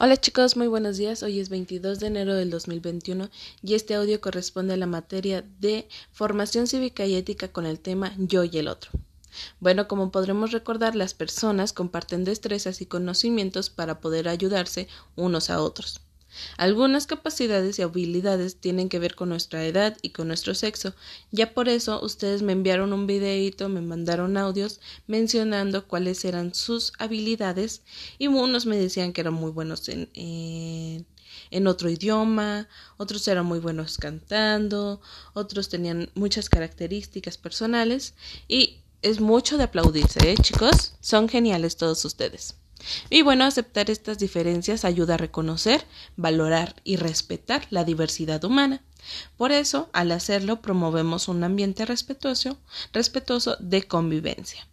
Hola chicos, muy buenos días. Hoy es 22 de enero del 2021 y este audio corresponde a la materia de formación cívica y ética con el tema yo y el otro. Bueno, como podremos recordar, las personas comparten destrezas y conocimientos para poder ayudarse unos a otros. Algunas capacidades y habilidades tienen que ver con nuestra edad y con nuestro sexo. Ya por eso ustedes me enviaron un videito, me mandaron audios mencionando cuáles eran sus habilidades y unos me decían que eran muy buenos en, en otro idioma, otros eran muy buenos cantando, otros tenían muchas características personales y es mucho de aplaudirse, ¿eh, chicos? Son geniales todos ustedes. Y bueno, aceptar estas diferencias ayuda a reconocer, valorar y respetar la diversidad humana. Por eso, al hacerlo, promovemos un ambiente respetuoso, respetuoso de convivencia.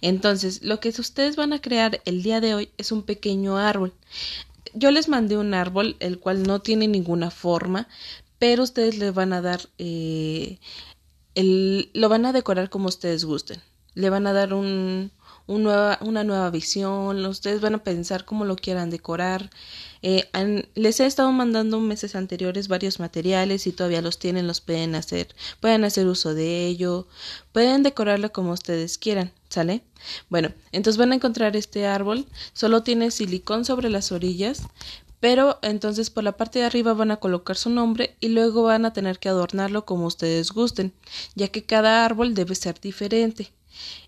Entonces, lo que ustedes van a crear el día de hoy es un pequeño árbol. Yo les mandé un árbol, el cual no tiene ninguna forma, pero ustedes le van a dar, eh, lo van a decorar como ustedes gusten. Le van a dar un, nueva, una nueva visión, ustedes van a pensar cómo lo quieran decorar. Eh, les he estado mandando meses anteriores varios materiales y todavía los tienen, los pueden hacer, pueden hacer uso de ello, pueden decorarlo como ustedes quieran, ¿sale? Bueno, entonces van a encontrar este árbol, solo tiene silicón sobre las orillas, pero entonces por la parte de arriba van a colocar su nombre y luego van a tener que adornarlo como ustedes gusten, ya que cada árbol debe ser diferente.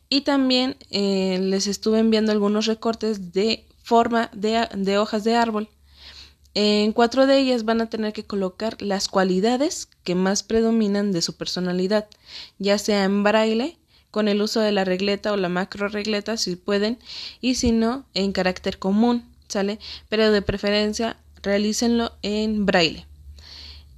Y también eh, les estuve enviando algunos recortes de forma de, de hojas de árbol. En cuatro de ellas van a tener que colocar las cualidades que más predominan de su personalidad, ya sea en braille, con el uso de la regleta o la macro regleta si pueden, y si no, en carácter común, ¿sale? Pero de preferencia realícenlo en braille.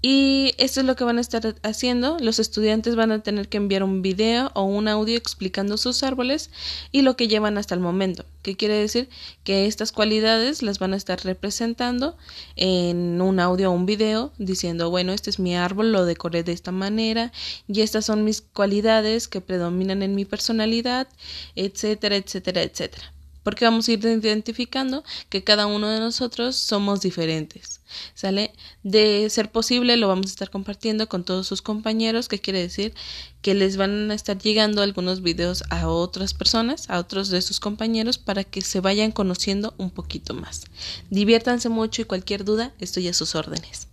Y esto es lo que van a estar haciendo. Los estudiantes van a tener que enviar un video o un audio explicando sus árboles y lo que llevan hasta el momento. ¿Qué quiere decir? Que estas cualidades las van a estar representando en un audio o un video diciendo, bueno, este es mi árbol, lo decoré de esta manera y estas son mis cualidades que predominan en mi personalidad, etcétera, etcétera, etcétera porque vamos a ir identificando que cada uno de nosotros somos diferentes. ¿Sale? De ser posible lo vamos a estar compartiendo con todos sus compañeros, que quiere decir que les van a estar llegando algunos videos a otras personas, a otros de sus compañeros, para que se vayan conociendo un poquito más. Diviértanse mucho y cualquier duda estoy a sus órdenes.